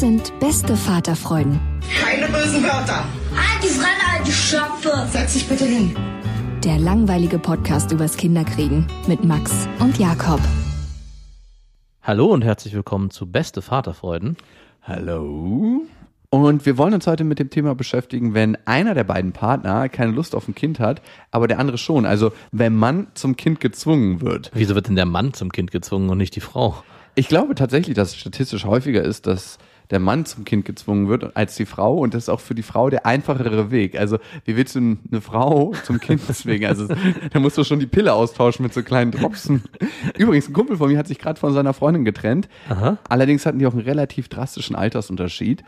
Das sind beste Vaterfreuden. Keine bösen Wörter. Halt die Fremde, alte Schöpfe. Setz dich bitte hin. Der langweilige Podcast übers Kinderkriegen mit Max und Jakob. Hallo und herzlich willkommen zu Beste Vaterfreuden. Hallo. Und wir wollen uns heute mit dem Thema beschäftigen, wenn einer der beiden Partner keine Lust auf ein Kind hat, aber der andere schon. Also wenn man zum Kind gezwungen wird. Wieso wird denn der Mann zum Kind gezwungen und nicht die Frau? Ich glaube tatsächlich, dass es statistisch häufiger ist, dass der Mann zum Kind gezwungen wird als die Frau und das ist auch für die Frau der einfachere Weg. Also wie willst du eine Frau zum Kind zwingen? Also da musst du schon die Pille austauschen mit so kleinen Dropsen. Übrigens, ein Kumpel von mir hat sich gerade von seiner Freundin getrennt. Aha. Allerdings hatten die auch einen relativ drastischen Altersunterschied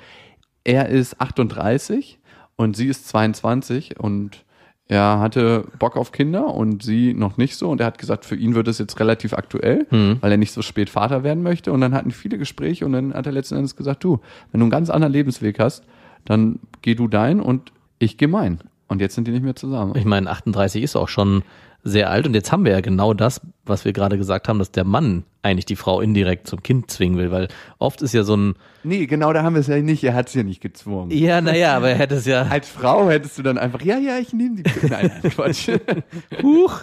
er ist 38 und sie ist 22 und er hatte Bock auf Kinder und sie noch nicht so. Und er hat gesagt, für ihn wird es jetzt relativ aktuell, mhm. weil er nicht so spät Vater werden möchte. Und dann hatten viele Gespräche und dann hat er letzten Endes gesagt, du, wenn du einen ganz anderen Lebensweg hast, dann geh du dein und ich geh mein. Und jetzt sind die nicht mehr zusammen. Ich meine, 38 ist auch schon sehr alt und jetzt haben wir ja genau das, was wir gerade gesagt haben, dass der Mann eigentlich die Frau indirekt zum Kind zwingen will, weil oft ist ja so ein Nee, genau da haben wir es ja nicht, er hat es ja nicht gezwungen. Ja, naja, aber er hätte es ja Als Frau hättest du dann einfach, ja, ja, ich nehme die Pille. Nein, Quatsch. Huch.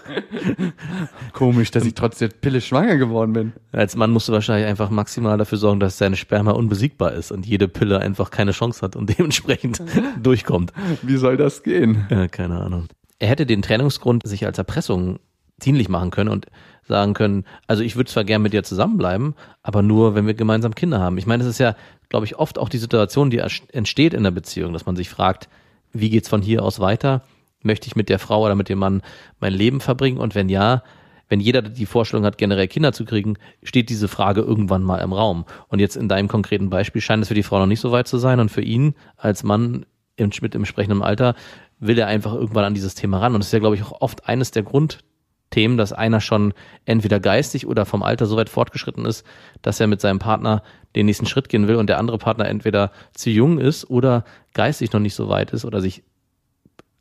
Komisch, dass ich trotz der Pille schwanger geworden bin. Als Mann musst du wahrscheinlich einfach maximal dafür sorgen, dass seine Sperma unbesiegbar ist und jede Pille einfach keine Chance hat und dementsprechend durchkommt. Wie soll das gehen? Ja, keine Ahnung er hätte den Trennungsgrund sich als Erpressung dienlich machen können und sagen können, also ich würde zwar gern mit dir zusammenbleiben, aber nur, wenn wir gemeinsam Kinder haben. Ich meine, es ist ja, glaube ich, oft auch die Situation, die entsteht in der Beziehung, dass man sich fragt, wie geht's von hier aus weiter? Möchte ich mit der Frau oder mit dem Mann mein Leben verbringen? Und wenn ja, wenn jeder die Vorstellung hat, generell Kinder zu kriegen, steht diese Frage irgendwann mal im Raum. Und jetzt in deinem konkreten Beispiel scheint es für die Frau noch nicht so weit zu sein und für ihn als Mann im, mit entsprechendem Alter will er einfach irgendwann an dieses Thema ran. Und es ist ja, glaube ich, auch oft eines der Grundthemen, dass einer schon entweder geistig oder vom Alter so weit fortgeschritten ist, dass er mit seinem Partner den nächsten Schritt gehen will und der andere Partner entweder zu jung ist oder geistig noch nicht so weit ist oder sich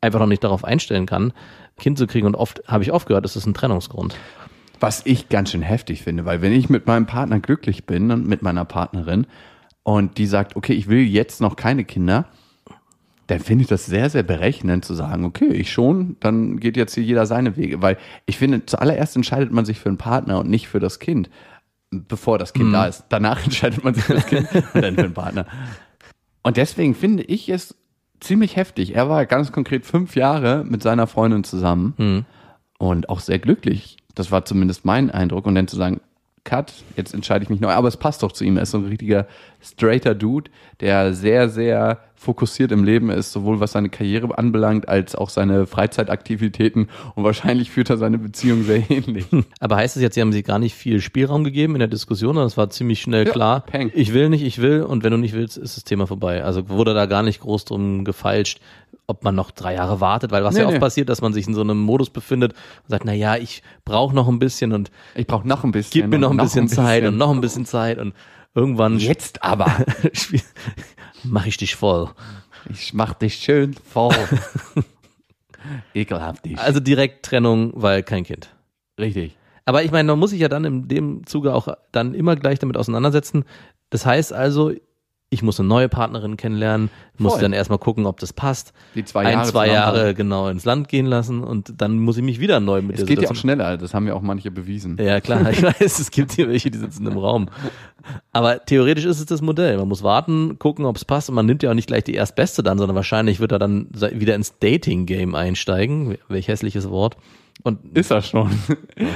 einfach noch nicht darauf einstellen kann, Kind zu kriegen. Und oft habe ich oft gehört, das ist ein Trennungsgrund. Was ich ganz schön heftig finde, weil wenn ich mit meinem Partner glücklich bin und mit meiner Partnerin und die sagt, okay, ich will jetzt noch keine Kinder, dann finde ich das sehr, sehr berechnend zu sagen, okay, ich schon, dann geht jetzt hier jeder seine Wege. Weil ich finde, zuallererst entscheidet man sich für einen Partner und nicht für das Kind, bevor das Kind mhm. da ist. Danach entscheidet man sich für das Kind und dann für den Partner. Und deswegen finde ich es ziemlich heftig. Er war ganz konkret fünf Jahre mit seiner Freundin zusammen mhm. und auch sehr glücklich. Das war zumindest mein Eindruck. Und dann zu sagen, Cut, jetzt entscheide ich mich neu. Aber es passt doch zu ihm. Er ist so ein richtiger straighter Dude, der sehr, sehr fokussiert im Leben ist, sowohl was seine Karriere anbelangt, als auch seine Freizeitaktivitäten. Und wahrscheinlich führt er seine Beziehung sehr ähnlich. Aber heißt es jetzt, Sie haben sich gar nicht viel Spielraum gegeben in der Diskussion, sondern es war ziemlich schnell ja, klar, peng. ich will nicht, ich will, und wenn du nicht willst, ist das Thema vorbei. Also wurde da gar nicht groß drum gefeilscht, ob man noch drei Jahre wartet, weil was nee, ja oft nee. passiert, dass man sich in so einem Modus befindet und sagt, na ja, ich brauche noch ein bisschen und ich brauche noch ein bisschen, gib mir noch ein, noch bisschen, ein bisschen Zeit und noch ein bisschen Zeit und irgendwann jetzt aber mache ich dich voll. Ich mach dich schön voll. Ekelhaft dich. Also direkt Trennung, weil kein Kind. Richtig. Aber ich meine, man muss sich ja dann in dem Zuge auch dann immer gleich damit auseinandersetzen. Das heißt also, ich muss eine neue Partnerin kennenlernen, muss Voll. dann erstmal gucken, ob das passt. Die zwei Ein, Jahre zwei zusammen Jahre genau ins Land gehen lassen und dann muss ich mich wieder neu mit Es geht ja auch schneller, das haben ja auch manche bewiesen. ja, klar, ich weiß, es gibt hier welche, die sitzen im Raum. Aber theoretisch ist es das Modell. Man muss warten, gucken, ob es passt und man nimmt ja auch nicht gleich die erstbeste dann, sondern wahrscheinlich wird er dann wieder ins Dating-Game einsteigen. Welch hässliches Wort. Und Ist er schon.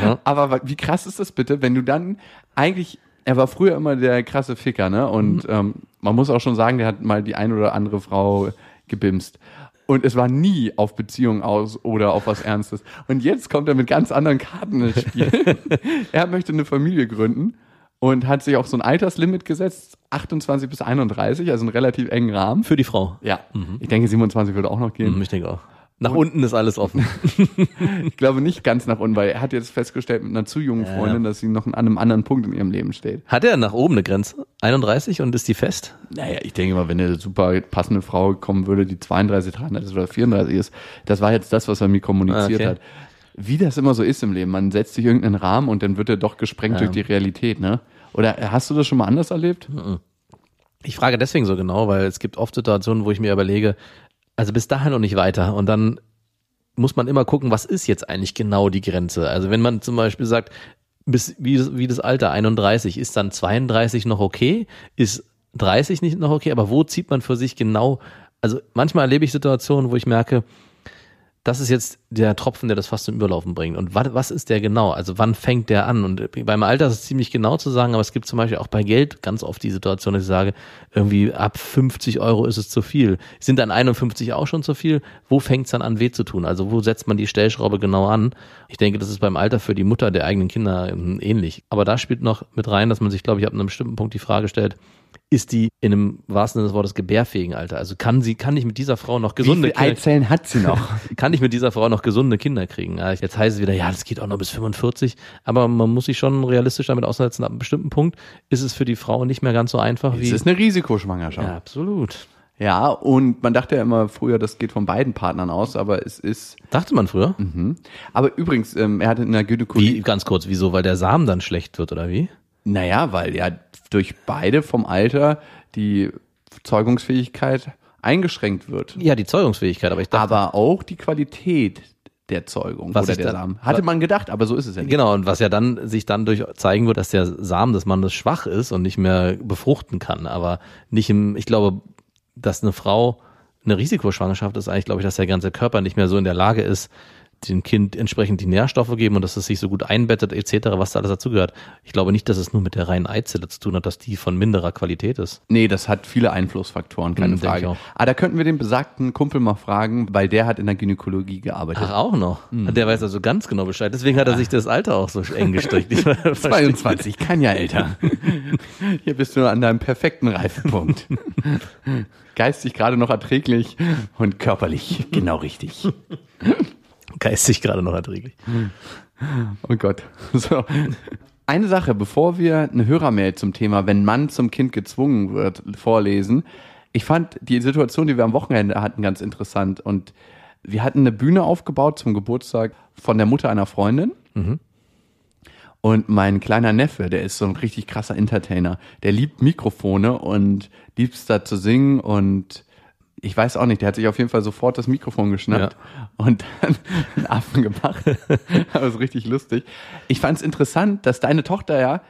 Aha. Aber wie krass ist das bitte, wenn du dann eigentlich, er war früher immer der krasse Ficker, ne? Und ähm, man muss auch schon sagen, der hat mal die ein oder andere Frau gebimst. Und es war nie auf Beziehung aus oder auf was Ernstes. Und jetzt kommt er mit ganz anderen Karten ins Spiel. er möchte eine Familie gründen und hat sich auch so ein Alterslimit gesetzt, 28 bis 31, also einen relativ engen Rahmen. für die Frau. Ja, ich denke 27 würde auch noch gehen. Hm, Ich denke auch. Nach unten ist alles offen. Ich glaube nicht ganz nach unten, weil er hat jetzt festgestellt mit einer zu jungen Freundin, ja. dass sie noch an einem anderen Punkt in ihrem Leben steht. Hat er nach oben eine Grenze? 31 und ist die fest? Naja, ich denke mal, wenn eine super passende Frau kommen würde, die 32, 33 oder 34 ist, das war jetzt das, was er mir kommuniziert Ah, okay. hat. Wie das immer so ist im Leben, man setzt sich irgendeinen Rahmen und dann wird er doch gesprengt Ja. durch die Realität, ne? Oder hast du das schon mal anders erlebt? Ich frage deswegen so genau, weil es gibt oft Situationen, wo ich mir überlege, also bis dahin noch nicht weiter und dann muss man immer gucken, was ist jetzt eigentlich genau die Grenze? Also wenn man zum Beispiel sagt, bis wie wie das Alter 31, ist dann 32 noch okay? Ist 30 nicht noch okay? Aber wo zieht man für sich genau? Also manchmal erlebe ich Situationen, wo ich merke, das ist jetzt der Tropfen, der das fast zum Überlaufen bringt. Und was, was ist der genau? Also wann fängt der an? Und beim Alter ist es ziemlich genau zu sagen, aber es gibt zum Beispiel auch bei Geld ganz oft die Situation, dass ich sage, irgendwie ab 50 Euro ist es zu viel. Sind dann 51 auch schon zu viel? Wo fängt es dann an, weh zu tun? Also wo setzt man die Stellschraube genau an? Ich denke, das ist beim Alter für die Mutter der eigenen Kinder ähm, ähnlich. Aber da spielt noch mit rein, dass man sich, glaube ich, ab einem bestimmten Punkt die Frage stellt, ist die in einem wahrsten Sinne des Wortes gebärfähigen Alter? Also kann sie, kann ich mit dieser Frau noch gesunde Wie viele Eizellen hat sie noch? kann ich mit dieser Frau noch gesunde Kinder kriegen? Jetzt heißt es wieder, ja, das geht auch noch bis 45, aber man muss sich schon realistisch damit auseinandersetzen. Ab einem bestimmten Punkt ist es für die Frau nicht mehr ganz so einfach Es wie. ist eine Risikoschwangerschaft. ja, absolut. Ja, und man dachte ja immer früher, das geht von beiden Partnern aus, aber es ist. Dachte man früher? Aber übrigens, ähm, er hatte in der Gynäkologie. Wie, ganz kurz, wieso? Weil der Samen dann schlecht wird, oder wie? Naja, weil ja durch beide vom Alter die Zeugungsfähigkeit eingeschränkt wird. Ja, die Zeugungsfähigkeit, aber ich dachte. Aber auch die Qualität der Zeugung Was oder der da- Samen. Hatte man gedacht, aber so ist es ja nicht. Genau, und was ja dann sich dann durch zeigen wird, dass der Samen des Mannes schwach ist und nicht mehr befruchten kann. Aber nicht im, ich glaube, dass eine Frau eine Risikoschwangerschaft ist eigentlich, glaube ich, dass der ganze Körper nicht mehr so in der Lage ist, dem Kind entsprechend die Nährstoffe geben und dass es sich so gut einbettet, etc., was da alles dazugehört. Ich glaube nicht, dass es nur mit der reinen Eizelle zu tun hat, dass die von minderer Qualität ist. Nee, das hat viele Einflussfaktoren, keine Hm, Frage. Aber da könnten wir den besagten Kumpel mal fragen, weil der hat in der Gynäkologie gearbeitet. Ach, auch noch. Der weiß also ganz genau Bescheid. Deswegen hat er sich das Alter auch so eng gestrickt. Ich verstehe. 22, kann ja älter. Hier bist du an deinem perfekten Reifepunkt. Geistig gerade noch erträglich und körperlich genau richtig. Geistig gerade noch erträglich. Oh Gott. So. Eine Sache, bevor wir eine Hörermail zum Thema, wenn Mann zum Kind gezwungen wird, vorlesen. Ich fand die Situation, die wir am Wochenende hatten, ganz interessant. Und wir hatten eine Bühne aufgebaut zum Geburtstag von der Mutter einer Freundin. Und mein kleiner Neffe, der ist so ein richtig krasser Entertainer. Der liebt Mikrofone und liebt es da zu singen und ich weiß auch nicht, der hat sich auf jeden Fall sofort das Mikrofon geschnappt und dann einen Affen gemacht. Aber so richtig lustig. Ich fand es interessant, dass deine Tochter ja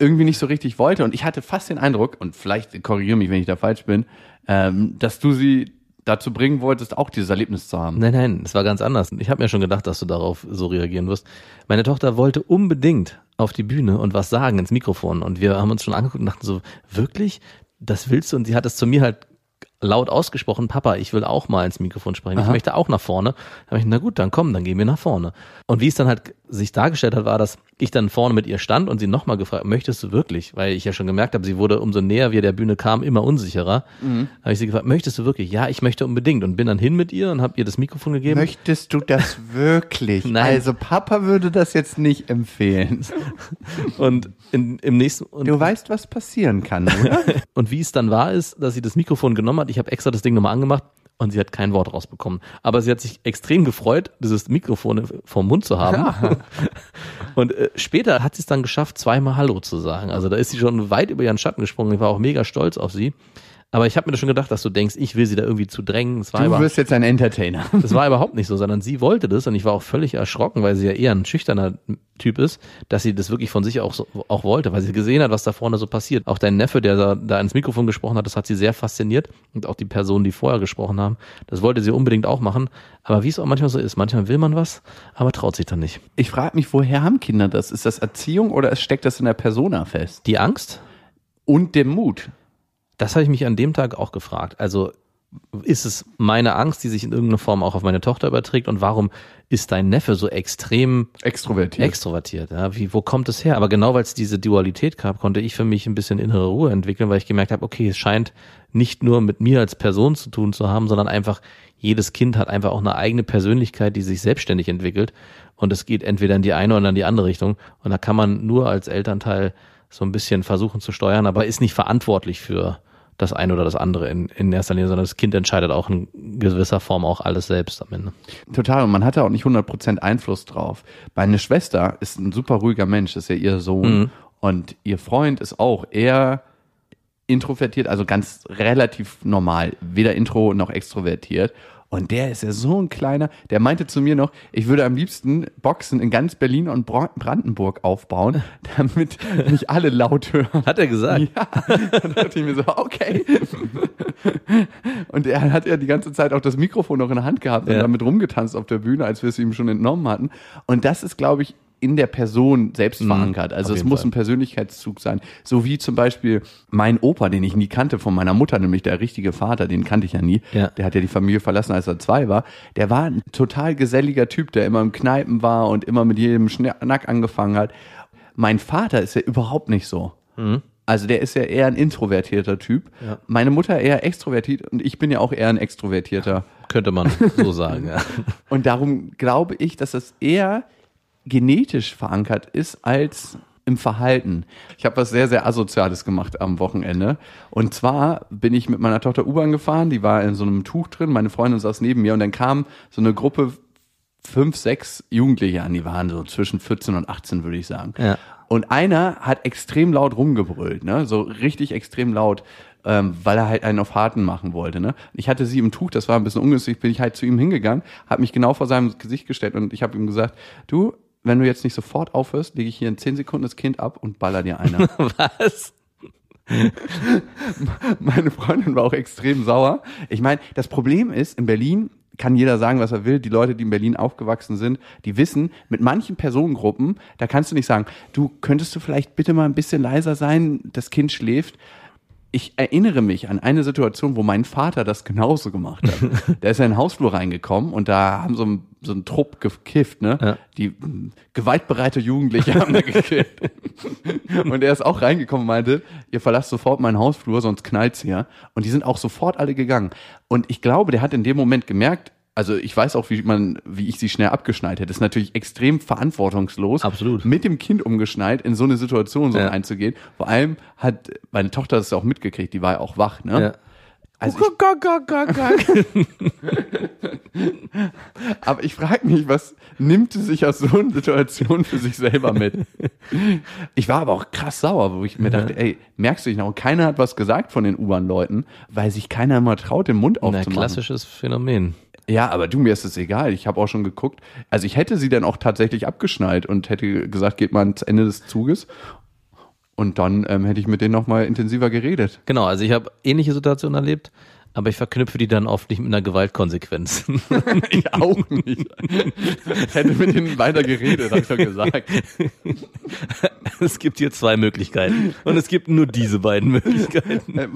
irgendwie nicht so richtig wollte und ich hatte fast den Eindruck, und vielleicht korrigiere mich, wenn ich da falsch bin, ähm, dass du sie dazu bringen wolltest, auch dieses Erlebnis zu haben. Nein, nein, es war ganz anders. Ich habe mir schon gedacht, dass du darauf so reagieren wirst. Meine Tochter wollte unbedingt auf die Bühne und was sagen ins Mikrofon. Und wir haben uns schon angeguckt und dachten so, wirklich? Das willst du? Und sie hat es zu mir halt laut ausgesprochen, Papa, ich will auch mal ins Mikrofon sprechen. Ich möchte auch nach vorne. Da hab ich, na gut, dann komm, dann gehen wir nach vorne. Und wie es dann halt sich dargestellt hat, war, dass ich dann vorne mit ihr stand und sie nochmal gefragt, möchtest du wirklich? Weil ich ja schon gemerkt habe, sie wurde umso näher wir der Bühne kam, immer unsicherer. Mhm. Habe ich sie gefragt, möchtest du wirklich? Ja, ich möchte unbedingt. Und bin dann hin mit ihr und habe ihr das Mikrofon gegeben. Möchtest du das wirklich? Nein. Also Papa würde das jetzt nicht empfehlen. Und in, im nächsten und, Du weißt, was passieren kann, oder? und wie es dann war, ist, dass sie das Mikrofon genommen hat. Ich habe extra das Ding nochmal angemacht und sie hat kein Wort rausbekommen. Aber sie hat sich extrem gefreut, dieses Mikrofon vom Mund zu haben. und äh, später hat sie es dann geschafft, zweimal Hallo zu sagen. Also da ist sie schon weit über ihren Schatten gesprungen. Ich war auch mega stolz auf sie. Aber ich habe mir das schon gedacht, dass du denkst, ich will sie da irgendwie zu drängen. Es war Du wirst jetzt ein Entertainer. das war überhaupt nicht so, sondern sie wollte das und ich war auch völlig erschrocken, weil sie ja eher ein schüchterner Typ ist, dass sie das wirklich von sich auch, so, auch wollte, weil sie gesehen hat, was da vorne so passiert. Auch dein Neffe, der da, da ins Mikrofon gesprochen hat, das hat sie sehr fasziniert und auch die Personen, die vorher gesprochen haben, das wollte sie unbedingt auch machen. Aber wie es auch manchmal so ist, manchmal will man was, aber traut sich dann nicht. Ich frage mich, woher haben Kinder das? Ist das Erziehung oder steckt das in der Persona fest? Die Angst, Und der Mut. Das habe ich mich an dem Tag auch gefragt. Also ist es meine Angst, die sich in irgendeiner Form auch auf meine Tochter überträgt? Und warum ist dein Neffe so extrem Extrovertiert. extrovertiert? Ja? Wie, wo kommt es her? Aber genau weil es diese Dualität gab, konnte ich für mich ein bisschen innere Ruhe entwickeln, weil ich gemerkt habe, okay, es scheint nicht nur mit mir als Person zu tun zu haben, sondern einfach jedes Kind hat einfach auch eine eigene Persönlichkeit, die sich selbstständig entwickelt. Und es geht entweder in die eine oder in die andere Richtung. Und da kann man nur als Elternteil so ein bisschen versuchen zu steuern, aber ist nicht verantwortlich für das eine oder das andere in, in erster Linie, sondern das Kind entscheidet auch in gewisser Form auch alles selbst am Ende. Total. Und man hatte auch nicht 100% Einfluss drauf. Meine Schwester ist ein super ruhiger Mensch, ist ja ihr Sohn. Und ihr Freund ist auch eher introvertiert, also ganz relativ normal. Weder intro noch extrovertiert. Und der ist ja so ein kleiner, der meinte zu mir noch, ich würde am liebsten Boxen in ganz Berlin und Bra- Brandenburg aufbauen, damit mich alle laut hören. Hat er gesagt? Ja, dann dachte ich mir so, okay. Und er hat ja die ganze Zeit auch das Mikrofon noch in der Hand gehabt und Ja. damit rumgetanzt auf der Bühne, als wir es ihm schon entnommen hatten. Und das ist, glaube ich, in der Person selbst verankert. Also es muss Fall. ein Persönlichkeitszug sein. So wie zum Beispiel mein Opa, den ich nie kannte von meiner Mutter, nämlich der richtige Vater, den kannte ich ja nie. Ja. Der hat ja die Familie verlassen, als er zwei war. Der war ein total geselliger Typ, der immer im Kneipen war und immer mit jedem Schnack angefangen hat. Mein Vater ist ja überhaupt nicht so. Also der ist ja eher ein introvertierter Typ. Ja. Meine Mutter eher extrovertiert und ich bin ja auch eher ein extrovertierter. Könnte man so sagen, ja. Und darum glaube ich, dass das eher genetisch verankert ist als im Verhalten. Ich habe was sehr, sehr Asoziales gemacht am Wochenende. Und zwar bin ich mit meiner Tochter U-Bahn gefahren, die war in so einem Tuch drin, meine Freundin saß neben mir und dann kam so eine Gruppe fünf, sechs Jugendliche an, die waren so zwischen 14 und 18, würde ich sagen. Ja. Und einer hat extrem laut rumgebrüllt, ne? so richtig extrem laut, ähm, weil er halt einen auf Harten machen wollte. Ne? Ich hatte sie im Tuch, das war ein bisschen ungünstig, bin ich halt zu ihm hingegangen, habe mich genau vor seinem Gesicht gestellt und ich habe ihm gesagt, du, wenn du jetzt nicht sofort aufhörst, lege ich hier in 10 Sekunden das Kind ab und baller dir einer. Was? Meine Freundin war auch extrem sauer. Ich meine, das Problem ist, in Berlin kann jeder sagen, was er will. Die Leute, die in Berlin aufgewachsen sind, die wissen, mit manchen Personengruppen, da kannst du nicht sagen, du könntest du vielleicht bitte mal ein bisschen leiser sein, das Kind schläft. Ich erinnere mich an eine Situation, wo mein Vater das genauso gemacht hat. Der ist ja in den Hausflur reingekommen und da haben so ein, so ein Trupp gekifft, ne? Ja. Die mh, gewaltbereite Jugendliche haben da gekifft. Und er ist auch reingekommen und meinte, ihr verlasst sofort meinen Hausflur, sonst knallt's hier. Und die sind auch sofort alle gegangen. Und ich glaube, der hat in dem Moment gemerkt, also ich weiß auch, wie man, wie ich sie schnell abgeschneit hätte. Das ist natürlich extrem verantwortungslos, Absolut. mit dem Kind umgeschneit in so eine Situation so Ja. einzugehen. Vor allem hat meine Tochter das auch mitgekriegt, die war ja auch wach, ne? Ja. Also ich, aber ich frage mich, was nimmt sie sich aus so einer Situation für sich selber mit? Ich war aber auch krass sauer, wo ich mir dachte, ey, merkst du dich noch? Keiner hat was gesagt von den U-Bahn-Leuten, weil sich keiner immer traut, den Mund Na, aufzumachen. klassisches Phänomen. Ja, aber du, mir ist es egal. Ich habe auch schon geguckt. Also ich hätte sie dann auch tatsächlich abgeschnallt und hätte gesagt, geht mal ans Ende des Zuges. Und dann ähm, hätte ich mit denen nochmal intensiver geredet. Genau, also ich habe ähnliche Situationen erlebt, aber ich verknüpfe die dann oft nicht mit einer Gewaltkonsequenz. Ich auch nicht. Ich hätte mit denen weiter geredet, hab ich doch gesagt. es gibt hier zwei Möglichkeiten und es gibt nur diese beiden Möglichkeiten. Ähm,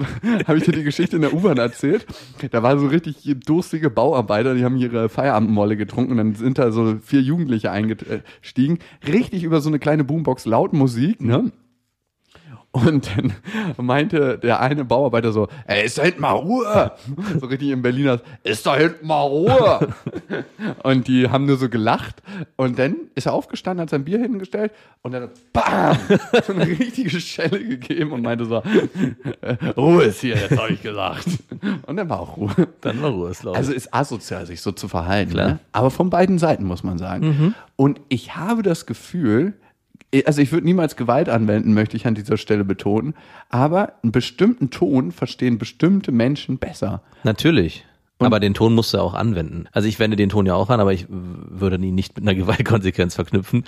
habe ich dir die Geschichte in der U-Bahn erzählt? Da waren so richtig durstige Bauarbeiter, die haben ihre Feierabendmolle getrunken und dann sind da so vier Jugendliche eingestiegen. Richtig über so eine kleine Boombox laut Musik, ne? Und dann meinte der eine Bauarbeiter so, ey, ist da hinten mal Ruhe. So richtig im Berliner, ist da hinten mal Ruhe. Und die haben nur so gelacht. Und dann ist er aufgestanden, hat sein Bier hingestellt und dann BAM! So eine richtige Schelle gegeben und meinte so, äh, Ruhe ist hier, jetzt habe ich gesagt. Und dann war auch Ruhe. Dann mal Ruhe, glaube ich. Also ist asozial, sich so zu verhalten. Klar. Ne? Aber von beiden Seiten, muss man sagen. Und ich habe das Gefühl, also ich würde niemals Gewalt anwenden, möchte ich an dieser Stelle betonen, aber einen bestimmten Ton verstehen bestimmte Menschen besser. Natürlich. aber den Ton musst du auch anwenden. Also ich wende den Ton ja auch an, aber ich würde ihn nicht mit einer Gewaltkonsequenz verknüpfen.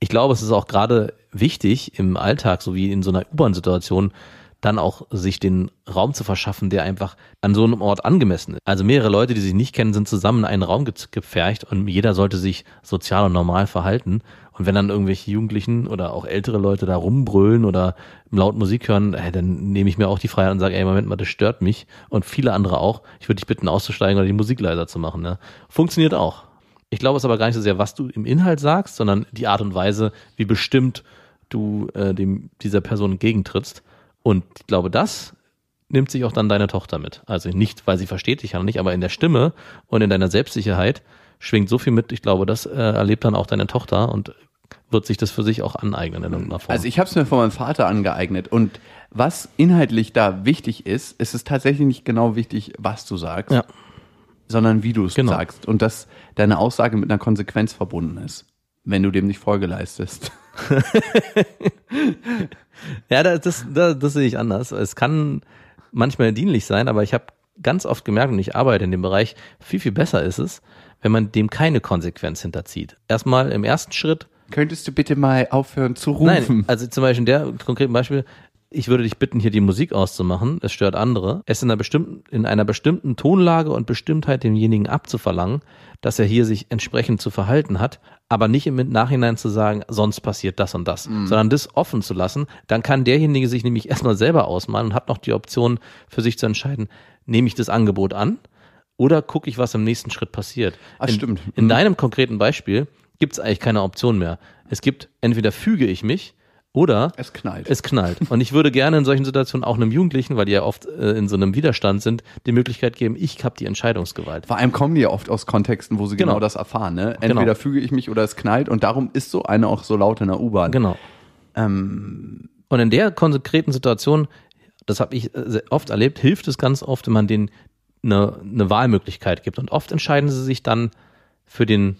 Ich glaube, es ist auch gerade wichtig im Alltag, so wie in so einer U-Bahn-Situation, dann auch sich den Raum zu verschaffen, der einfach an so einem Ort angemessen ist. Also mehrere Leute, die sich nicht kennen, sind zusammen in einen Raum ge- gepfercht und jeder sollte sich sozial und normal verhalten. Und wenn dann irgendwelche Jugendlichen oder auch ältere Leute da rumbrüllen oder laut Musik hören, ey, dann nehme ich mir auch die Freiheit und sage, ey, Moment mal, das stört mich und viele andere auch. Ich würde dich bitten, auszusteigen oder die Musik leiser zu machen. Ne? Funktioniert auch. Ich glaube es aber gar nicht so sehr, was du im Inhalt sagst, sondern die Art und Weise, wie bestimmt du äh, dem, dieser Person entgegentrittst. Und ich glaube, das nimmt sich auch dann deine Tochter mit. Also nicht, weil sie versteht dich ja noch nicht, aber in der Stimme und in deiner Selbstsicherheit schwingt so viel mit. Ich glaube, das äh, erlebt dann auch deine Tochter und wird sich das für sich auch aneignen in irgendeiner Form. Also ich habe es mir von meinem Vater angeeignet und was inhaltlich da wichtig ist, ist es tatsächlich nicht genau wichtig, was du sagst, ja. sondern wie du es Genau. sagst und dass deine Aussage mit einer Konsequenz verbunden ist, wenn du dem nicht Folge leistest. Ja, das, das, das, das sehe ich anders. Es kann manchmal dienlich sein, aber ich habe ganz oft gemerkt, und ich arbeite in dem Bereich, viel, viel besser ist es, wenn man dem keine Konsequenz hinterzieht. Erstmal im ersten Schritt, Könntest du bitte mal aufhören zu rufen? nein, also zum Beispiel in der konkreten Beispiel, ich würde dich bitten, hier die Musik auszumachen, es stört andere, es in einer bestimmten, in einer bestimmten Tonlage und Bestimmtheit demjenigen abzuverlangen, dass er hier sich entsprechend zu verhalten hat, aber nicht im Nachhinein zu sagen, sonst passiert das und das, sondern das offen zu lassen, dann kann derjenige sich nämlich erstmal selber ausmalen und hat noch die Option für sich zu entscheiden, nehme ich das Angebot an oder gucke ich, was im nächsten Schritt passiert. Ah, in, stimmt. In Mhm. deinem konkreten Beispiel gibt es eigentlich keine Option mehr. Es gibt entweder füge ich mich oder Es knallt. es knallt. Und ich würde gerne in solchen Situationen auch einem Jugendlichen, weil die ja oft äh, in so einem Widerstand sind, die Möglichkeit geben, ich habe die Entscheidungsgewalt. Vor allem kommen die ja oft aus Kontexten, wo sie genau, Genau. das erfahren. Ne? Entweder Genau. füge ich mich oder es knallt und darum ist so eine auch so laut in der U-Bahn. Genau. Ähm, Und in der konkreten Situation, das habe ich äh, sehr oft erlebt, hilft es ganz oft, wenn man denen eine, eine Wahlmöglichkeit gibt. Und oft entscheiden sie sich dann für den,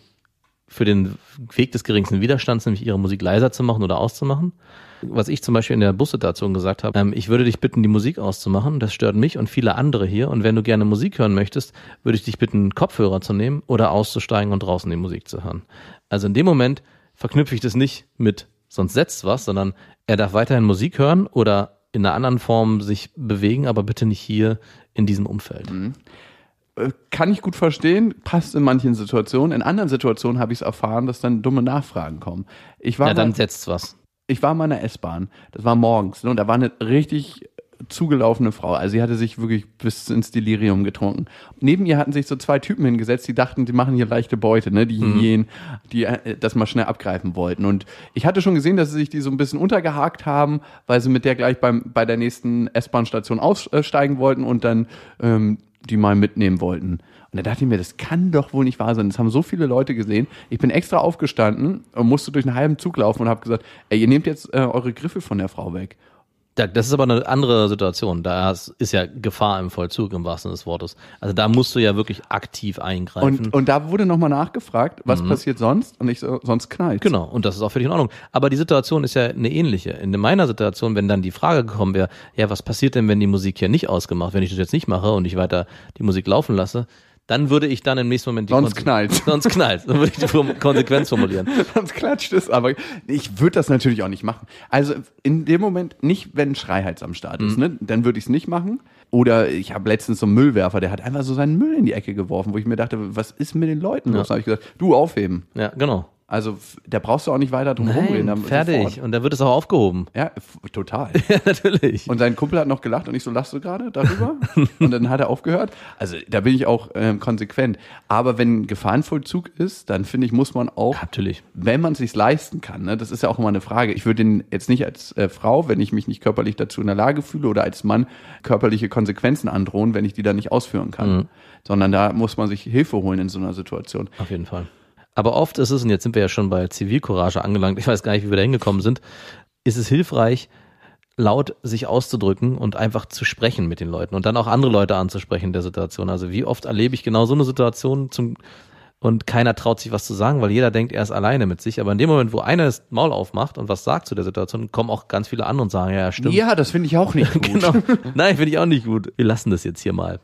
für den Weg des geringsten Widerstands, nämlich ihre Musik leiser zu machen oder auszumachen. Was ich zum Beispiel in der Bussituation gesagt habe, ähm, ich würde dich bitten, die Musik auszumachen. Das stört mich und viele andere hier. Und wenn du gerne Musik hören möchtest, würde ich dich bitten, Kopfhörer zu nehmen oder auszusteigen und draußen die Musik zu hören. Also in dem Moment verknüpfe ich das nicht mit, sonst setzt was, sondern er darf weiterhin Musik hören oder in einer anderen Form sich bewegen, aber bitte nicht hier in diesem Umfeld. äh, kann ich gut verstehen, passt in manchen Situationen. In anderen Situationen habe ich es erfahren, dass dann dumme Nachfragen kommen. Ich war, Ja, dann mal, setzt was. ich war mal in der S-Bahn. Das war morgens. Ne? Und da war eine richtig zugelaufene Frau. Also sie hatte sich wirklich bis ins Delirium getrunken. Neben ihr hatten sich so zwei Typen hingesetzt, die dachten, die machen hier leichte Beute, ne? Die Hyänen, die äh, das mal schnell abgreifen wollten. Und ich hatte schon gesehen, dass sie sich die so ein bisschen untergehakt haben, weil sie mit der gleich beim, bei der nächsten S-Bahn-Station aussteigen wollten und dann ähm, die mal mitnehmen wollten. Und da dachte ich mir, das kann doch wohl nicht wahr sein. Das haben so viele Leute gesehen. Ich bin extra aufgestanden und musste durch einen halben Zug laufen und habe gesagt, ey, ihr nehmt jetzt äh, eure Griffe von der Frau weg. Da- Das ist aber eine andere Situation. Da ist ja Gefahr im Vollzug im wahrsten Sinne des Wortes. Also da musst du ja wirklich aktiv eingreifen. Und, und da wurde nochmal nachgefragt, was passiert sonst? Und ich so, sonst knallt. Genau, und das ist auch völlig in Ordnung. Aber die Situation ist ja eine ähnliche. In meiner Situation, wenn dann die Frage gekommen wäre, ja, was passiert denn, wenn die Musik hier nicht ausgemacht, wenn ich das jetzt nicht mache und ich weiter die Musik laufen lasse, dann würde ich dann im nächsten Moment die Sonst knallt's. Sonst knallt. Dann würde ich die Konsequenz formulieren. Sonst klatscht es, aber ich würde das natürlich auch nicht machen. Also in dem Moment nicht, wenn ein Schreihals am Start ist, ne? dann würde ich es nicht machen. Oder ich habe letztens so einen Müllwerfer, der hat einfach so seinen Müll in die Ecke geworfen, wo ich mir dachte, was ist mit den Leuten los? Da habe ich gesagt, du aufheben. Ja, genau. Also da brauchst du auch nicht weiter drum rumreden. Nein, da- fertig. sofort. Und dann wird es auch aufgehoben. Ja, total. Ja, natürlich. Und sein Kumpel hat noch gelacht und ich so, lachst du gerade darüber? und dann hat er aufgehört. Also da bin ich auch ähm, konsequent. Aber wenn Gefahrenvollzug ist, dann finde ich, muss man auch, Natürlich. wenn man es sich leisten kann, ne, das ist ja auch immer eine Frage. Ich würde ihn jetzt nicht als äh, Frau, wenn ich mich nicht körperlich dazu in der Lage fühle, oder als Mann körperliche Konsequenzen androhen, wenn ich die dann nicht ausführen kann. Sondern da muss man sich Hilfe holen in so einer Situation. Auf jeden Fall. Aber oft ist es, und jetzt sind wir ja schon bei Zivilcourage angelangt, ich weiß gar nicht, wie wir da hingekommen sind, ist es hilfreich, laut sich auszudrücken und einfach zu sprechen mit den Leuten und dann auch andere Leute anzusprechen in der Situation. Also wie oft erlebe ich genau so eine Situation zum, und keiner traut sich was zu sagen, weil jeder denkt, er ist alleine mit sich. Aber in dem Moment, wo einer das Maul aufmacht und was sagt zu der Situation, kommen auch ganz viele andere und sagen, ja, ja, stimmt. Ja, das finde ich auch nicht gut. Genau. Nein, finde ich auch nicht gut. Wir lassen das jetzt hier mal.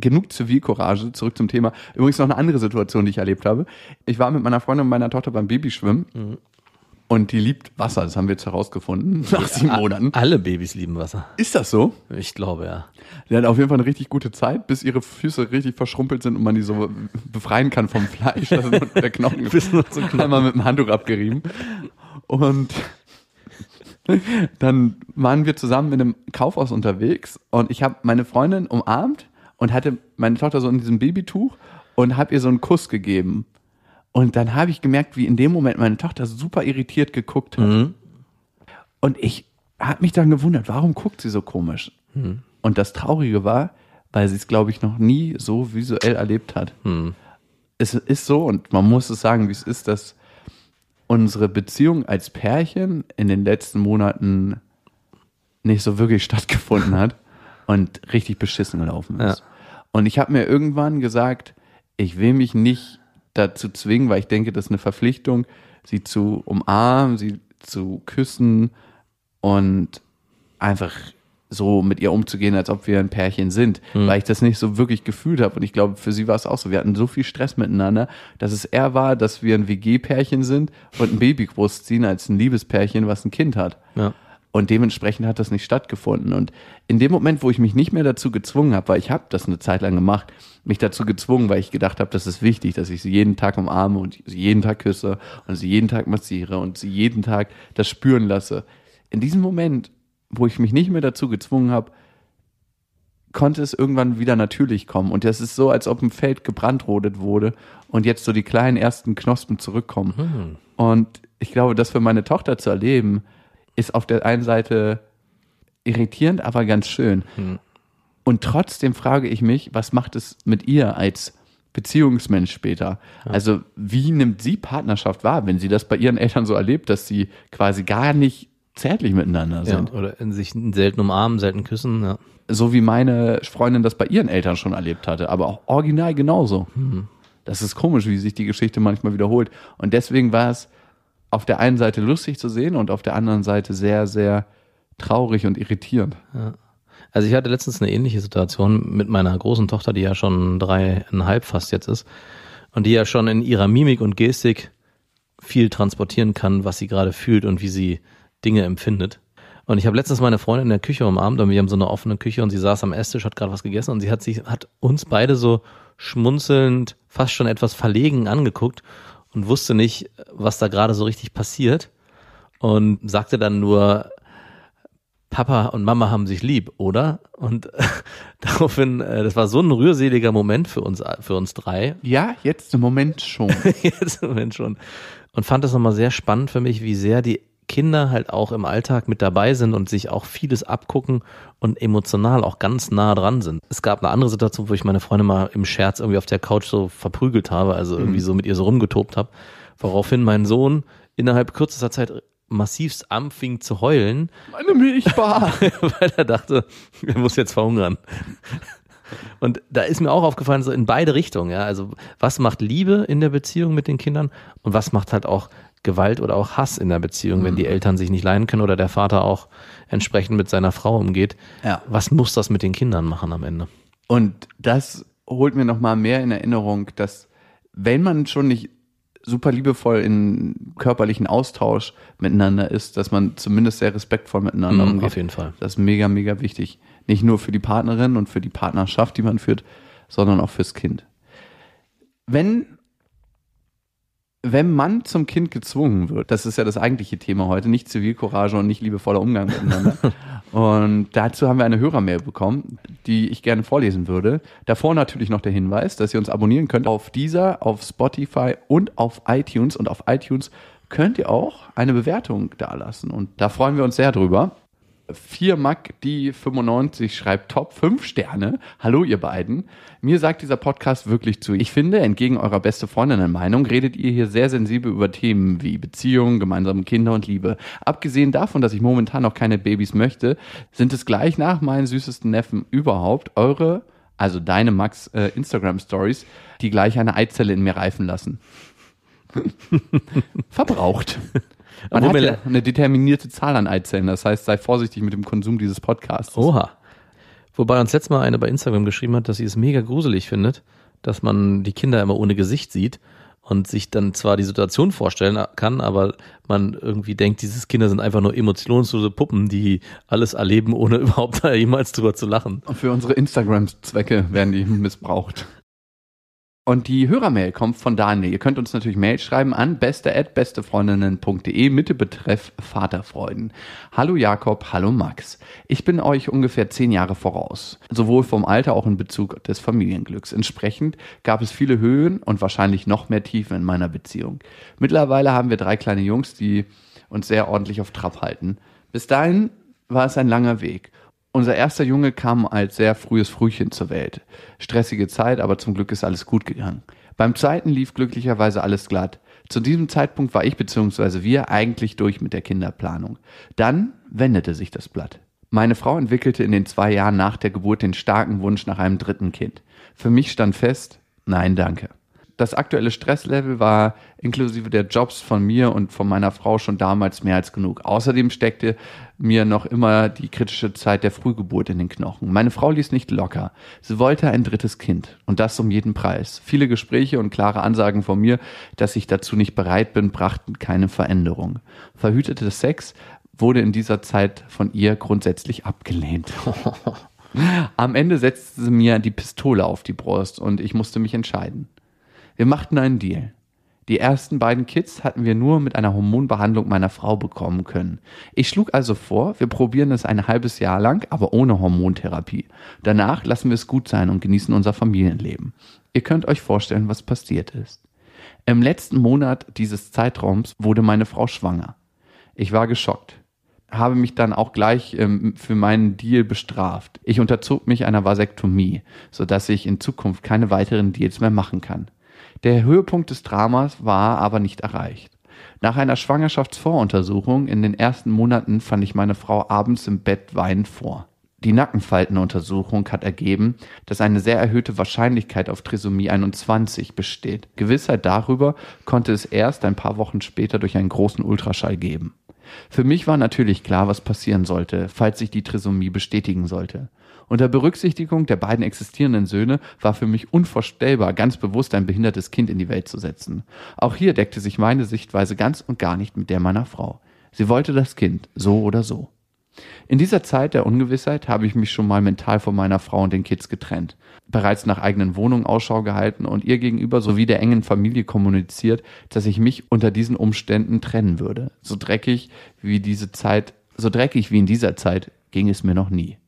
Genug Zivilcourage, zurück zum Thema. Übrigens noch eine andere Situation, die ich erlebt habe. Ich war mit meiner Freundin und meiner Tochter beim Babyschwimmen und die liebt Wasser, das haben wir jetzt herausgefunden, nach sieben Monaten. Alle Babys lieben Wasser. Ist das so? Ich glaube, ja. Die hat auf jeden Fall eine richtig gute Zeit, bis ihre Füße richtig verschrumpelt sind und man die so befreien kann vom Fleisch. Also der Knochen Bis nur zum Knochen. einmal mit dem Handtuch abgerieben. Und dann waren wir zusammen in einem Kaufhaus unterwegs und ich habe meine Freundin umarmt und hatte meine Tochter so in diesem Babytuch und habe ihr so einen Kuss gegeben. Und dann habe ich gemerkt, wie in dem Moment meine Tochter super irritiert geguckt hat. Und ich habe mich dann gewundert, warum guckt sie so komisch? Und das Traurige war, weil sie es, glaube ich, noch nie so visuell erlebt hat. Es ist so, und man muss es sagen, wie es ist, dass unsere Beziehung als Pärchen in den letzten Monaten nicht so wirklich stattgefunden hat und richtig beschissen gelaufen ist. Ja. Und ich habe mir irgendwann gesagt, ich will mich nicht dazu zwingen, weil ich denke, das ist eine Verpflichtung, sie zu umarmen, sie zu küssen und einfach so mit ihr umzugehen, als ob wir ein Pärchen sind, weil ich das nicht so wirklich gefühlt habe. Und ich glaube, für sie war es auch so. Wir hatten so viel Stress miteinander, dass es eher war, dass wir ein WG-Pärchen sind und ein Baby großziehen, als ein Liebespärchen, was ein Kind hat. Ja. Und dementsprechend hat das nicht stattgefunden. Und in dem Moment, wo ich mich nicht mehr dazu gezwungen habe, weil ich habe das eine Zeit lang gemacht, mich dazu gezwungen, weil ich gedacht habe, das ist wichtig, dass ich sie jeden Tag umarme und sie jeden Tag küsse und sie jeden Tag massiere und sie jeden Tag das spüren lasse. In diesem Moment, wo ich mich nicht mehr dazu gezwungen habe, konnte es irgendwann wieder natürlich kommen. Und das ist so, als ob ein Feld gebrandrodet wurde und jetzt so die kleinen ersten Knospen zurückkommen. Und ich glaube, das für meine Tochter zu erleben, ist auf der einen Seite irritierend, aber ganz schön. Und trotzdem frage ich mich, was macht es mit ihr als Beziehungsmensch später? Also, wie nimmt sie Partnerschaft wahr, wenn sie das bei ihren Eltern so erlebt, dass sie quasi gar nicht zärtlich miteinander Ja, sind? oder in sich selten umarmen, selten küssen. Ja. so wie meine Freundin das bei ihren Eltern schon erlebt hatte, aber auch original genauso. Das ist komisch, wie sich die Geschichte manchmal wiederholt. Und deswegen war es auf der einen Seite lustig zu sehen und auf der anderen Seite sehr, sehr traurig und irritierend. Also ich hatte letztens eine ähnliche Situation mit meiner großen Tochter, die ja schon dreieinhalb fast jetzt ist und die ja schon in ihrer Mimik und Gestik viel transportieren kann, was sie gerade fühlt und wie sie Dinge empfindet. Und ich habe letztens meine Freundin in der Küche umarmt und wir haben so eine offene Küche und sie saß am Esstisch, hat gerade was gegessen und sie hat sich, hat uns beide so schmunzelnd, fast schon etwas verlegen angeguckt und wusste nicht, was da gerade so richtig passiert und sagte dann nur, Papa und Mama haben sich lieb, oder? Und daraufhin, äh, das war so ein rührseliger Moment für uns, für uns drei. Ja, jetzt im Moment schon. Jetzt im Moment schon. Und fand das nochmal sehr spannend für mich, wie sehr die Kinder halt auch im Alltag mit dabei sind und sich auch vieles abgucken und emotional auch ganz nah dran sind. Es gab eine andere Situation, wo ich meine Freundin mal im Scherz irgendwie auf der Couch so verprügelt habe, also irgendwie so mit ihr so rumgetobt habe, woraufhin mein Sohn innerhalb kürzester Zeit massivst anfing zu heulen, Meine Milchbar. weil er dachte, er muss jetzt verhungern. Und da ist mir auch aufgefallen, so in beide Richtungen, ja. Also, was macht Liebe in der Beziehung mit den Kindern und was macht halt auch Gewalt oder auch Hass in der Beziehung, wenn die Eltern sich nicht leiden können oder der Vater auch entsprechend mit seiner Frau umgeht. Ja. Was muss das mit den Kindern machen am Ende? Und das holt mir noch mal mehr in Erinnerung, dass wenn man schon nicht super liebevoll in körperlichen Austausch miteinander ist, dass man zumindest sehr respektvoll miteinander Mhm, umgeht. auf jeden Fall. Das ist mega, mega wichtig. Nicht nur für die Partnerin und für die Partnerschaft, die man führt, sondern auch fürs Kind. Wenn wenn man zum Kind gezwungen wird, das ist ja das eigentliche Thema heute, nicht Zivilcourage und nicht liebevoller Umgang miteinander. und dazu haben wir eine Hörermail bekommen, die ich gerne vorlesen würde. Davor natürlich noch der Hinweis, dass ihr uns abonnieren könnt auf dieser, auf Spotify und auf iTunes. Und auf iTunes könnt ihr auch eine Bewertung dalassen. Und da freuen wir uns sehr drüber. 4 Mac, die 95 schreibt Top 5 Sterne. Hallo ihr beiden. Mir sagt dieser Podcast wirklich zu. Ich finde, entgegen eurer beste Freundinnen Meinung, redet ihr hier sehr sensibel über Themen wie Beziehungen, gemeinsame Kinder und Liebe. Abgesehen davon, dass ich momentan noch keine Babys möchte, sind es gleich nach meinen süßesten Neffen überhaupt eure, also deine Max äh, Instagram Stories, die gleich eine Eizelle in mir reifen lassen. Verbraucht. Man hat ja eine determinierte Zahl an Eizellen. Das heißt, sei vorsichtig mit dem Konsum dieses Podcasts. Oha. Wobei uns letztes Mal eine bei Instagram geschrieben hat, dass sie es mega gruselig findet, dass man die Kinder immer ohne Gesicht sieht und sich dann zwar die Situation vorstellen kann, aber man irgendwie denkt, diese Kinder sind einfach nur emotionslose Puppen, die alles erleben, ohne überhaupt da jemals drüber zu lachen. Und für unsere Instagram-Zwecke werden die missbraucht. Und die Hörermail kommt von Daniel. Ihr könnt uns natürlich Mail schreiben an beste@bestefreundinnen.de mit Betreff Vaterfreuden. Hallo Jakob, hallo Max. Ich bin euch ungefähr zehn Jahre voraus, sowohl vom Alter auch in Bezug des Familienglücks. Entsprechend gab es viele Höhen und wahrscheinlich noch mehr Tiefen in meiner Beziehung. Mittlerweile haben wir drei kleine Jungs, die uns sehr ordentlich auf Trab halten. Bis dahin war es ein langer Weg. Unser erster Junge kam als sehr frühes Frühchen zur Welt. Stressige Zeit, aber zum Glück ist alles gut gegangen. Beim zweiten lief glücklicherweise alles glatt. Zu diesem Zeitpunkt war ich bzw. wir eigentlich durch mit der Kinderplanung. Dann wendete sich das Blatt. Meine Frau entwickelte in den zwei Jahren nach der Geburt den starken Wunsch nach einem dritten Kind. Für mich stand fest, nein, danke. Das aktuelle Stresslevel war inklusive der Jobs von mir und von meiner Frau schon damals mehr als genug. Außerdem steckte mir noch immer die kritische Zeit der Frühgeburt in den Knochen. Meine Frau ließ nicht locker. Sie wollte ein drittes Kind und das um jeden Preis. Viele Gespräche und klare Ansagen von mir, dass ich dazu nicht bereit bin, brachten keine Veränderung. Verhütete Sex wurde in dieser Zeit von ihr grundsätzlich abgelehnt. Am Ende setzte sie mir die Pistole auf die Brust und ich musste mich entscheiden. Wir machten einen Deal. Die ersten beiden Kids hatten wir nur mit einer Hormonbehandlung meiner Frau bekommen können. Ich schlug also vor, wir probieren es ein halbes Jahr lang, aber ohne Hormontherapie. Danach lassen wir es gut sein und genießen unser Familienleben. Ihr könnt euch vorstellen, was passiert ist. Im letzten Monat dieses Zeitraums wurde meine Frau schwanger. Ich war geschockt, habe mich dann auch gleich ähm, für meinen Deal bestraft. Ich unterzog mich einer Vasektomie, sodass ich in Zukunft keine weiteren Deals mehr machen kann. Der Höhepunkt des Dramas war aber nicht erreicht. Nach einer Schwangerschaftsvoruntersuchung in den ersten Monaten fand ich meine Frau abends im Bett weinend vor. Die Nackenfaltenuntersuchung hat ergeben, dass eine sehr erhöhte Wahrscheinlichkeit auf Trisomie 21 besteht. Gewissheit darüber konnte es erst ein paar Wochen später durch einen großen Ultraschall geben. Für mich war natürlich klar, was passieren sollte, falls sich die Trisomie bestätigen sollte. Unter Berücksichtigung der beiden existierenden Söhne war für mich unvorstellbar, ganz bewusst ein behindertes Kind in die Welt zu setzen. Auch hier deckte sich meine Sichtweise ganz und gar nicht mit der meiner Frau. Sie wollte das Kind, so oder so. In dieser Zeit der Ungewissheit habe ich mich schon mal mental von meiner Frau und den Kids getrennt, bereits nach eigenen Wohnungen Ausschau gehalten und ihr gegenüber sowie der engen Familie kommuniziert, dass ich mich unter diesen Umständen trennen würde. So dreckig wie diese Zeit, so dreckig wie in dieser Zeit ging es mir noch nie.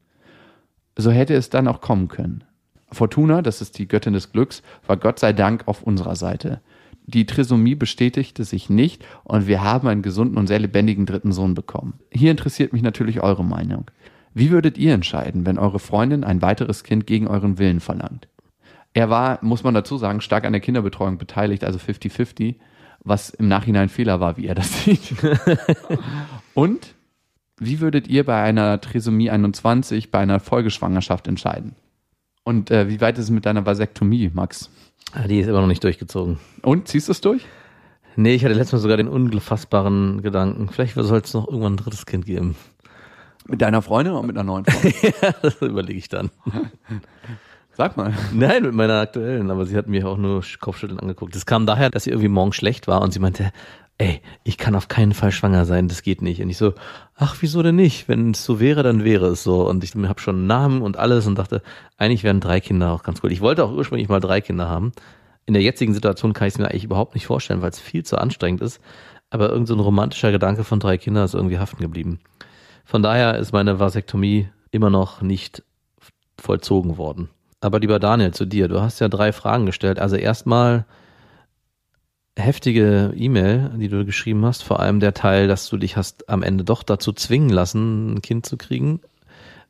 So hätte es dann auch kommen können. Fortuna, das ist die Göttin des Glücks, war Gott sei Dank auf unserer Seite. Die Trisomie bestätigte sich nicht und wir haben einen gesunden und sehr lebendigen dritten Sohn bekommen. Hier interessiert mich natürlich eure Meinung. Wie würdet ihr entscheiden, wenn eure Freundin ein weiteres Kind gegen euren Willen verlangt? Er war, muss man dazu sagen, stark an der Kinderbetreuung beteiligt, also 50-50, was im Nachhinein Fehler war, wie er das sieht. und wie würdet ihr bei einer Trisomie 21 bei einer Folgeschwangerschaft entscheiden? Und äh, wie weit ist es mit deiner Vasektomie, Max? Ah, Die ist immer noch nicht durchgezogen. Und ziehst du es durch? Nee, ich hatte letztes Mal sogar den unfassbaren Gedanken. Vielleicht soll es noch irgendwann ein drittes Kind geben. Mit deiner Freundin oder mit einer neuen Freundin? ja, das überlege ich dann. Sag mal. Nein, mit meiner aktuellen, aber sie hat mir auch nur Kopfschütteln angeguckt. Das kam daher, dass sie irgendwie morgen schlecht war und sie meinte, ey, ich kann auf keinen Fall schwanger sein, das geht nicht. Und ich so, ach, wieso denn nicht? Wenn es so wäre, dann wäre es so. Und ich habe schon einen Namen und alles und dachte, eigentlich wären drei Kinder auch ganz cool. Ich wollte auch ursprünglich mal drei Kinder haben. in der jetzigen Situation kann ich es mir eigentlich überhaupt nicht vorstellen, weil es viel zu anstrengend ist. Aber irgend so romantischer Gedanke von drei Kindern ist irgendwie haften geblieben. Von daher ist meine Vasektomie immer noch nicht vollzogen worden. Aber lieber Daniel, zu dir. Du hast ja drei Fragen gestellt. Also erstmal heftige E-Mail, die du geschrieben hast. Vor allem der Teil, dass du dich hast am Ende doch dazu zwingen lassen, ein Kind zu kriegen.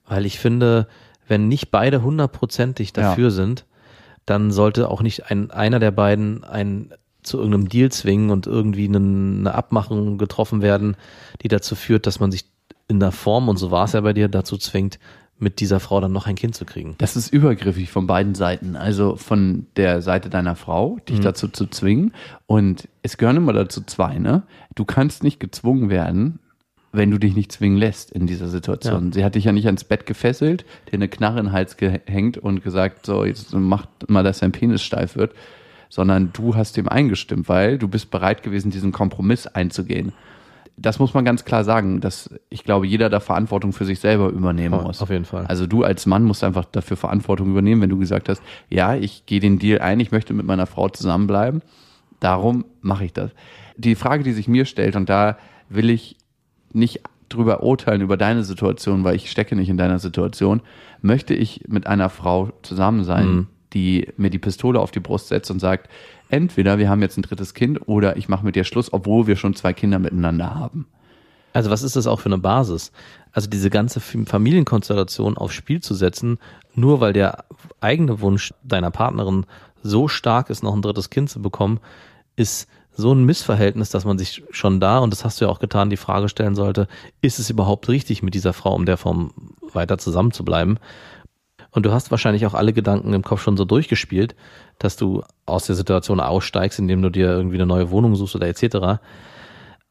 Weil ich finde, wenn nicht beide hundertprozentig dafür Ja. sind, dann sollte auch nicht ein, einer der beiden ein zu irgendeinem Deal zwingen und irgendwie eine, eine Abmachung getroffen werden, die dazu führt, dass man sich in der Form, und so war es ja bei dir, dazu zwingt, mit dieser Frau dann noch ein Kind zu kriegen. Das ist übergriffig von beiden Seiten. Also von der Seite deiner Frau, dich dazu zu zwingen. Und es gehören immer dazu zwei, ne? Du kannst nicht gezwungen werden, wenn du dich nicht zwingen lässt in dieser Situation. Sie hat dich ja nicht ans Bett gefesselt, dir eine Knarre in den Hals gehängt und gesagt, so, jetzt mach mal, dass dein Penis steif wird, sondern du hast dem eingestimmt, weil du bist bereit gewesen, diesen Kompromiss einzugehen. Das muss man ganz klar sagen, dass ich glaube, jeder da Verantwortung für sich selber übernehmen Ja, muss. auf jeden Fall. Also du als Mann musst einfach dafür Verantwortung übernehmen, wenn du gesagt hast, ja, ich gehe den Deal ein, ich möchte mit meiner Frau zusammenbleiben. Darum mache ich das. Die Frage, die sich mir stellt, und da will ich nicht drüber urteilen über deine Situation, weil ich stecke nicht in deiner Situation, möchte ich mit einer Frau zusammen sein, Mhm. die mir die Pistole auf die Brust setzt und sagt, entweder wir haben jetzt ein drittes Kind oder ich mache mit dir Schluss, obwohl wir schon zwei Kinder miteinander haben. Also was ist das auch für eine Basis? Also diese ganze Familienkonstellation aufs Spiel zu setzen, nur weil der eigene Wunsch deiner Partnerin so stark ist, noch ein drittes Kind zu bekommen, ist so ein Missverhältnis, dass man sich schon da, und das hast du ja auch getan, die Frage stellen sollte, ist es überhaupt richtig, mit dieser Frau um der Form weiter zusammen zu bleiben? Und du hast wahrscheinlich auch alle Gedanken im Kopf schon so durchgespielt, dass du aus der Situation aussteigst, indem du dir irgendwie eine neue Wohnung suchst oder etc.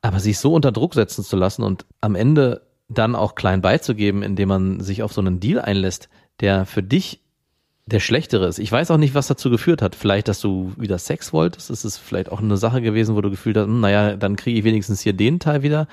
Aber sich so unter Druck setzen zu lassen und am Ende dann auch klein beizugeben, indem man sich auf so einen Deal einlässt, der für dich der schlechtere ist. Ich weiß auch nicht, was dazu geführt hat. Vielleicht, dass du wieder Sex wolltest. Ist es vielleicht auch eine Sache gewesen, wo du gefühlt hast, hm, naja, dann kriege ich wenigstens hier den Teil wieder.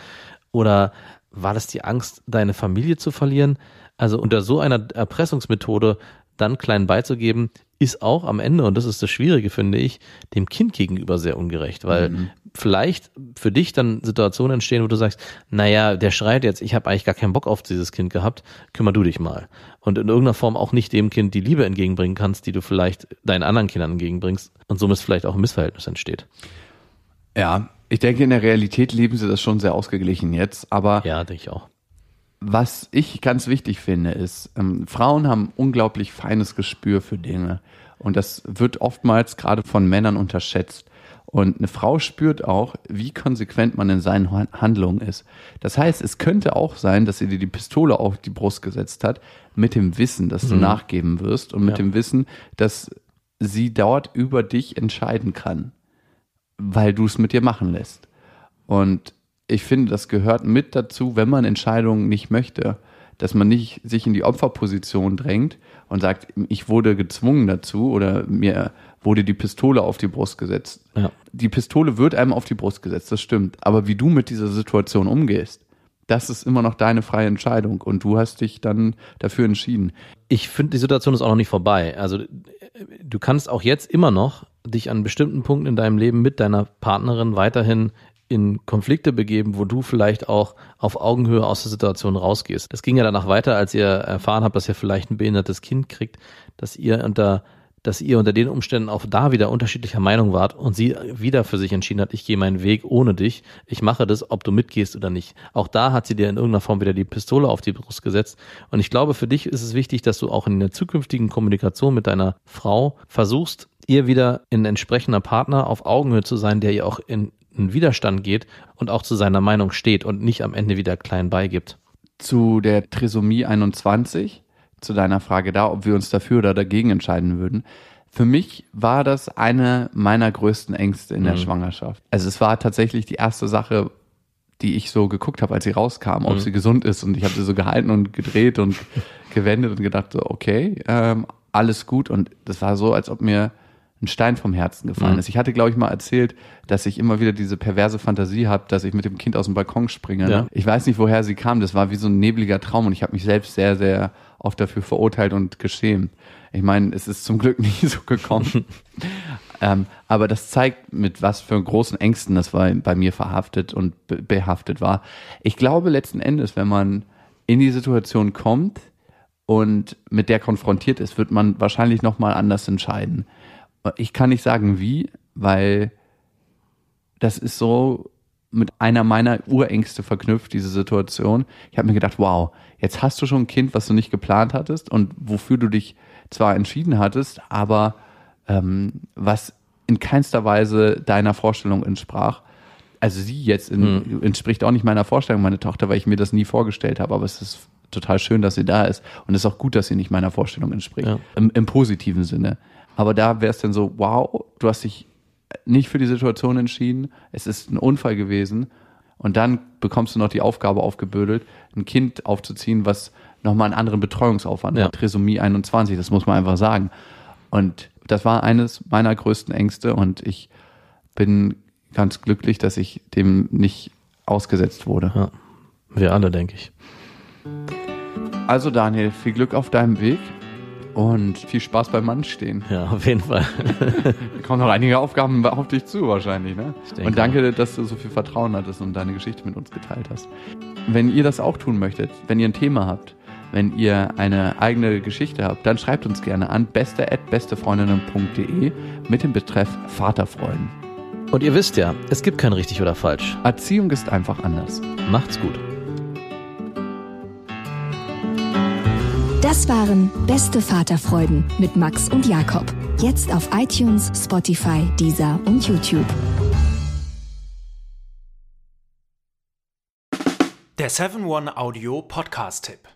Oder war das die Angst, deine Familie zu verlieren? Also unter so einer Erpressungsmethode dann klein beizugeben, ist auch am Ende, und das ist das Schwierige, finde ich, dem Kind gegenüber sehr ungerecht, weil vielleicht für dich dann Situationen entstehen, wo du sagst, naja, der schreit jetzt, ich habe eigentlich gar keinen Bock auf dieses Kind gehabt, kümmer du dich mal. Und in irgendeiner Form auch nicht dem Kind die Liebe entgegenbringen kannst, die du vielleicht deinen anderen Kindern entgegenbringst und somit vielleicht auch ein Missverhältnis entsteht. Ja, ich denke, in der Realität leben sie das schon sehr ausgeglichen jetzt, aber Ja, denke ich auch. Was ich ganz wichtig finde, ist, ähm, Frauen haben unglaublich feines Gespür für Dinge. Und das wird oftmals gerade von Männern unterschätzt. Und eine Frau spürt auch, wie konsequent man in seinen Han- Handlungen ist. Das heißt, es könnte auch sein, dass sie dir die Pistole auf die Brust gesetzt hat, mit dem Wissen, dass du nachgeben wirst und mit Ja. dem Wissen, dass sie dort über dich entscheiden kann, weil du es mit dir machen lässt. Und ich finde, das gehört mit dazu, wenn man Entscheidungen nicht möchte, dass man nicht sich in die Opferposition drängt und sagt, ich wurde gezwungen dazu oder mir wurde die Pistole auf die Brust gesetzt. Ja. Die Pistole wird einem auf die Brust gesetzt, das stimmt. Aber wie du mit dieser Situation umgehst, das ist immer noch deine freie Entscheidung und du hast dich dann dafür entschieden. ich finde, die Situation ist auch noch nicht vorbei. Also du kannst auch jetzt immer noch dich an bestimmten Punkten in deinem Leben mit deiner Partnerin weiterhin in Konflikte begeben, wo du vielleicht auch auf Augenhöhe aus der Situation rausgehst. Das ging ja danach weiter, als ihr erfahren habt, dass ihr vielleicht ein behindertes Kind kriegt, dass ihr unter dass ihr unter den Umständen auch da wieder unterschiedlicher Meinung wart und sie wieder für sich entschieden hat, ich gehe meinen Weg ohne dich, ich mache das, ob du mitgehst oder nicht. Auch da hat sie dir in irgendeiner Form wieder die Pistole auf die Brust gesetzt. Und ich glaube, für dich ist es wichtig, dass du auch in der zukünftigen Kommunikation mit deiner Frau versuchst, ihr wieder ein entsprechender Partner auf Augenhöhe zu sein, der ihr auch in einen Widerstand geht und auch zu seiner Meinung steht und nicht am Ende wieder klein beigibt. Zu der Trisomie 21, zu deiner Frage da, ob wir uns dafür oder dagegen entscheiden würden. Für mich war das eine meiner größten Ängste in der Schwangerschaft. Also es war tatsächlich die erste Sache, die ich so geguckt habe, als sie rauskam, ob sie gesund ist. Und ich habe sie so gehalten und gedreht und gewendet und gedacht, so, okay, ähm, alles gut. Und das war so, als ob mir ein Stein vom Herzen gefallen ist. Ich hatte, glaube ich, mal erzählt, dass ich immer wieder diese perverse Fantasie habe, dass ich mit dem Kind aus dem Balkon springe. Ja. Ne? Ich weiß nicht, woher sie kam. Das war wie so ein nebliger Traum und ich habe mich selbst sehr, sehr oft dafür verurteilt und geschämt. Ich meine, es ist zum Glück nie so gekommen. Ähm, aber das zeigt, mit was für großen Ängsten das bei, bei mir verhaftet und be behaftet war. Ich glaube letzten Endes, wenn man in die Situation kommt und mit der konfrontiert ist, wird man wahrscheinlich nochmal anders entscheiden. Ich kann nicht sagen wie, weil das ist so mit einer meiner Urängste verknüpft, diese Situation. Ich habe mir gedacht, wow, jetzt hast du schon ein Kind, was du nicht geplant hattest und wofür du dich zwar entschieden hattest, aber ähm, was in keinster Weise deiner Vorstellung entsprach. Also sie jetzt in, Hm. entspricht auch nicht meiner Vorstellung, meine Tochter, weil ich mir das nie vorgestellt habe, aber es ist total schön, dass sie da ist und es ist auch gut, dass sie nicht meiner Vorstellung entspricht. Ja. Im, Im positiven Sinne. Aber da wäre es dann so, wow, du hast dich nicht für die Situation entschieden, es ist ein Unfall gewesen und dann bekommst du noch die Aufgabe aufgebürdelt, ein Kind aufzuziehen, was nochmal einen anderen Betreuungsaufwand Ja. hat, Trisomie 21, das muss man einfach sagen. Und das war eines meiner größten Ängste und ich bin ganz glücklich, dass ich dem nicht ausgesetzt wurde. Ja. Wir alle, denke ich. Also Daniel, viel Glück auf deinem Weg und viel Spaß beim Mann stehen. Ja, auf jeden Fall. Kommen noch einige Aufgaben auf dich zu wahrscheinlich, ne? Und danke, dass du so viel Vertrauen hattest und deine Geschichte mit uns geteilt hast. Wenn ihr das auch tun möchtet, wenn ihr ein Thema habt, wenn ihr eine eigene Geschichte habt, dann schreibt uns gerne an beste@bestefreundinnen.de mit dem Betreff Vaterfreuden. Und ihr wisst ja, es gibt kein richtig oder falsch. Erziehung ist einfach anders. Macht's gut. Das waren Beste Vaterfreuden mit Max und Jakob. Jetzt auf iTunes, Spotify, Deezer und YouTube. Der 7-One Audio Podcast-Tipp.